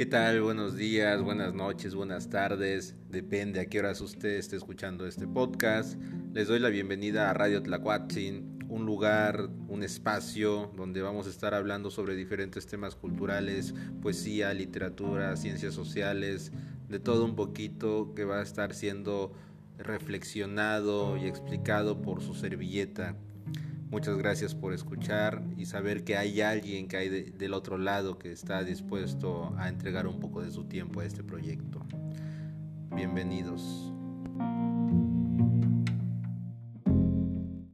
¿Qué tal? Buenos días, buenas noches, buenas tardes. Depende a qué horas usted esté escuchando este podcast. Les doy la bienvenida a Radio Tlacuatzin, un lugar, un espacio donde vamos a estar hablando sobre diferentes temas culturales, poesía, literatura, ciencias sociales, de todo un poquito que va a estar siendo reflexionado y explicado por su servilleta. Muchas gracias por escuchar y saber que hay alguien que hay del otro lado que está dispuesto a entregar un poco de su tiempo a este proyecto. Bienvenidos.